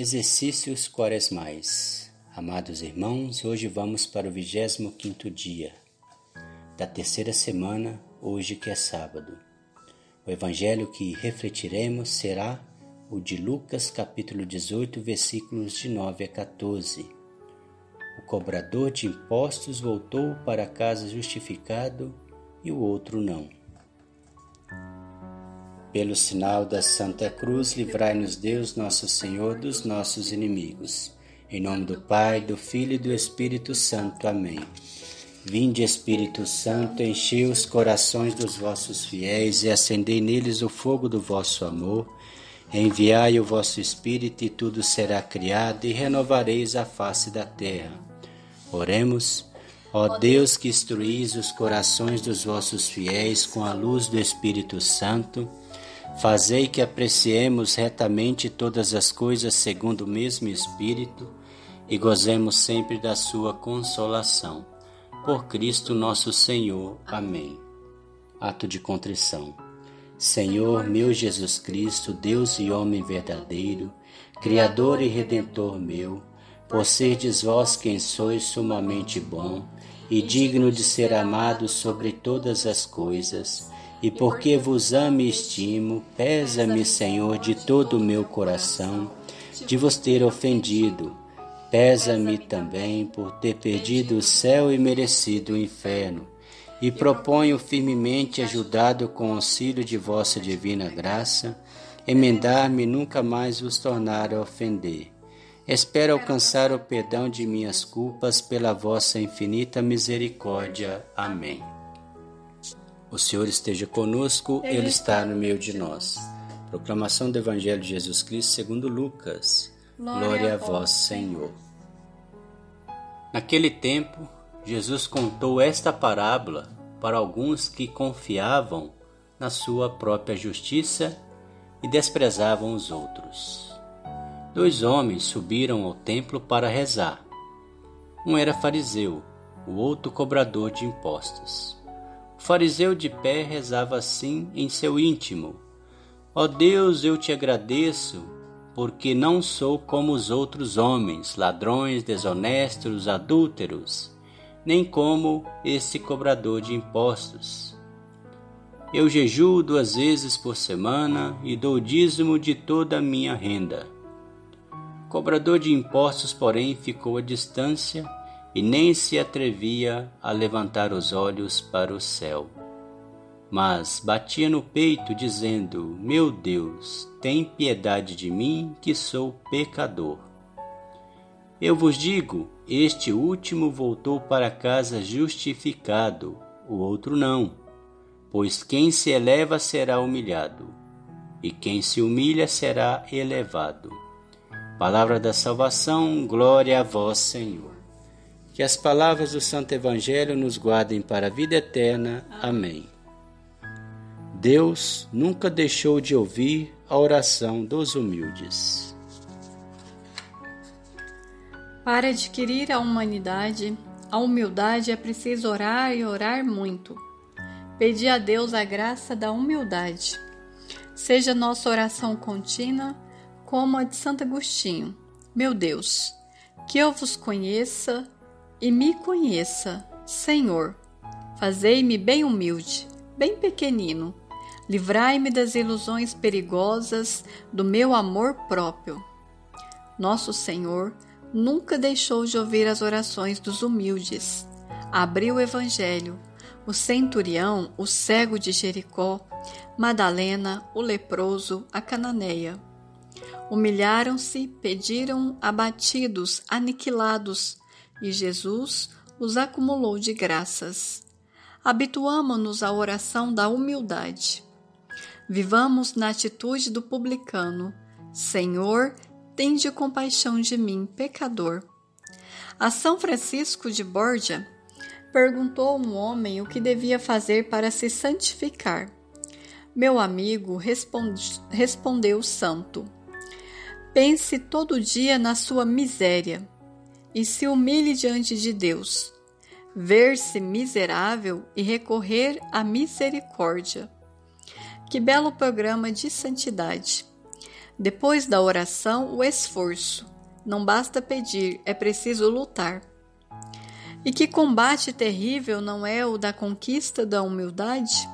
Exercícios quaresmais. Amados irmãos, hoje vamos para o 25 dia da terceira semana, hoje que é sábado. O evangelho que refletiremos será o de Lucas, capítulo 18, versículos de 9 a 14. O cobrador de impostos voltou para casa justificado e o outro não. Pelo sinal da Santa Cruz, livrai-nos Deus, nosso Senhor, dos nossos inimigos. Em nome do Pai, do Filho e do Espírito Santo. Amém. Vinde, Espírito Santo, enchei os corações dos vossos fiéis e acendei neles o fogo do vosso amor. Enviai o vosso Espírito e tudo será criado e renovareis a face da terra. Oremos. Ó Deus que instruís os corações dos vossos fiéis com a luz do Espírito Santo, Fazei que apreciemos retamente todas as coisas segundo o mesmo Espírito e gozemos sempre da Sua consolação. Por Cristo nosso Senhor. Amém. Ato de contrição. Senhor meu Jesus Cristo, Deus e homem verdadeiro, Criador e Redentor meu, por serdes vós quem sois sumamente bom e digno de ser amado sobre todas as coisas, e porque vos amo e estimo, pesa-me, Senhor, de todo o meu coração, de vos ter ofendido. Pesa-me também por ter perdido o céu e merecido o inferno. E proponho firmemente, ajudado com o auxílio de vossa divina graça, emendar-me e nunca mais vos tornar a ofender. Espero alcançar o perdão de minhas culpas pela vossa infinita misericórdia. Amém. O Senhor esteja conosco, Ele está no meio de nós. Proclamação do Evangelho de Jesus Cristo segundo Lucas. Glória a vós, Senhor. Naquele tempo, Jesus contou esta parábola para alguns que confiavam na sua própria justiça e desprezavam os outros. Dois homens subiram ao templo para rezar. Um era fariseu, o outro cobrador de impostos. O fariseu de pé rezava assim em seu íntimo: Ó oh Deus, eu te agradeço, porque não sou como os outros homens, ladrões, desonestos, adúlteros, nem como esse cobrador de impostos. Eu jejuo duas vezes por semana e dou dízimo de toda a minha renda. O cobrador de impostos, porém, ficou à distância e nem se atrevia a levantar os olhos para o céu. Mas batia no peito, dizendo: Meu Deus, tem piedade de mim, que sou pecador. Eu vos digo: este último voltou para casa justificado, o outro não. Pois quem se eleva será humilhado, e quem se humilha será elevado. Palavra da salvação, glória a vós, Senhor. Que as palavras do Santo Evangelho nos guardem para a vida eterna. Amém. Deus nunca deixou de ouvir a oração dos humildes. Para adquirir a humanidade, a humildade é preciso orar e orar muito. Pedir a Deus a graça da humildade. Seja nossa oração contínua como a de Santo Agostinho. Meu Deus, que eu vos conheça e me conheça, Senhor. Fazei-me bem humilde, bem pequenino. Livrai-me das ilusões perigosas do meu amor próprio. Nosso Senhor nunca deixou de ouvir as orações dos humildes. Abriu o Evangelho. O centurião, o cego de Jericó, Madalena, o leproso, a cananeia. Humilharam-se, pediram abatidos, aniquilados, e Jesus os acumulou de graças. Habituamo-nos à oração da humildade. Vivamos na atitude do publicano: Senhor, tende compaixão de mim, pecador. A São Francisco de Borja perguntou a um homem o que devia fazer para se santificar. Meu amigo responde, respondeu o santo: Pense todo dia na sua miséria e se humilhe diante de Deus, ver-se miserável e recorrer à misericórdia. Que belo programa de santidade! Depois da oração, o esforço. Não basta pedir, é preciso lutar. E que combate terrível não é o da conquista da humildade?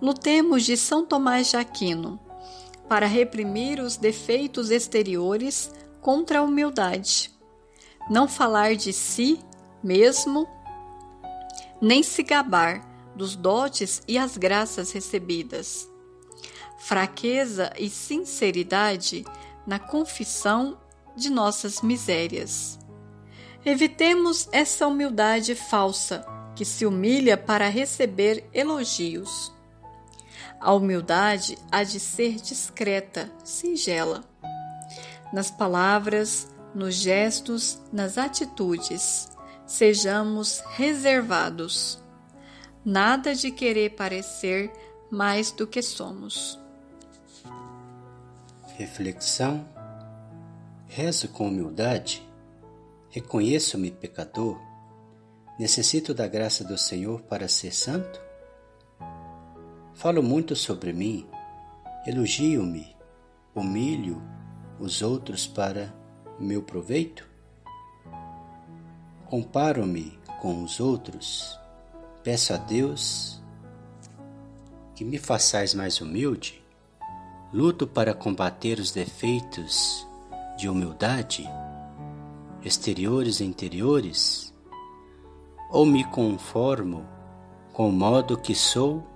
Lutemos de São Tomás de Aquino para reprimir os defeitos exteriores contra a humildade. Não falar de si mesmo, nem se gabar dos dotes e as graças recebidas. Fraqueza e sinceridade na confissão de nossas misérias. Evitemos essa humildade falsa que se humilha para receber elogios. A humildade há de ser discreta, singela. Nas palavras, nos gestos, nas atitudes, sejamos reservados. Nada de querer parecer mais do que somos. Reflexão: Rezo com humildade Reconheço-me pecador? Necessito da graça do Senhor para ser santo? Falo muito sobre mim, elogio-me, humilho os outros para meu proveito? Comparo-me com os outros, peço a Deus que me façais mais humilde, luto para combater os defeitos de humildade exteriores e interiores? Ou me conformo com o modo que sou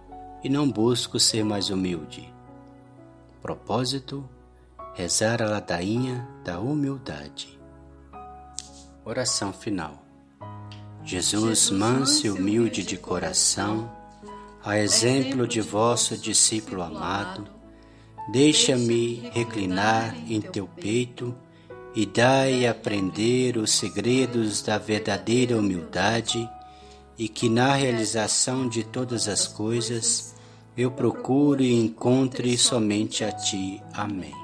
e não busco ser mais humilde? Propósito: rezar a ladainha da humildade. Oração final. Jesus, manso e humilde de coração, a exemplo de vosso discípulo amado, deixa-me reclinar em teu peito e dai a aprender os segredos da verdadeira humildade e que na realização de todas as coisas eu procure e encontre somente a Ti. Amém.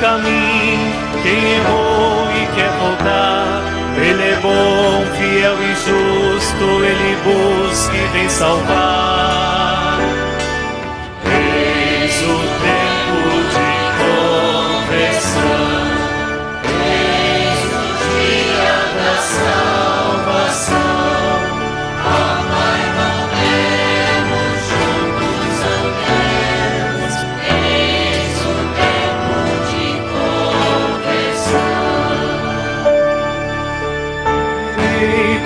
Caminho, quem errou e quer voltar. Ele é bom, fiel e justo, ele busca e vem salvar.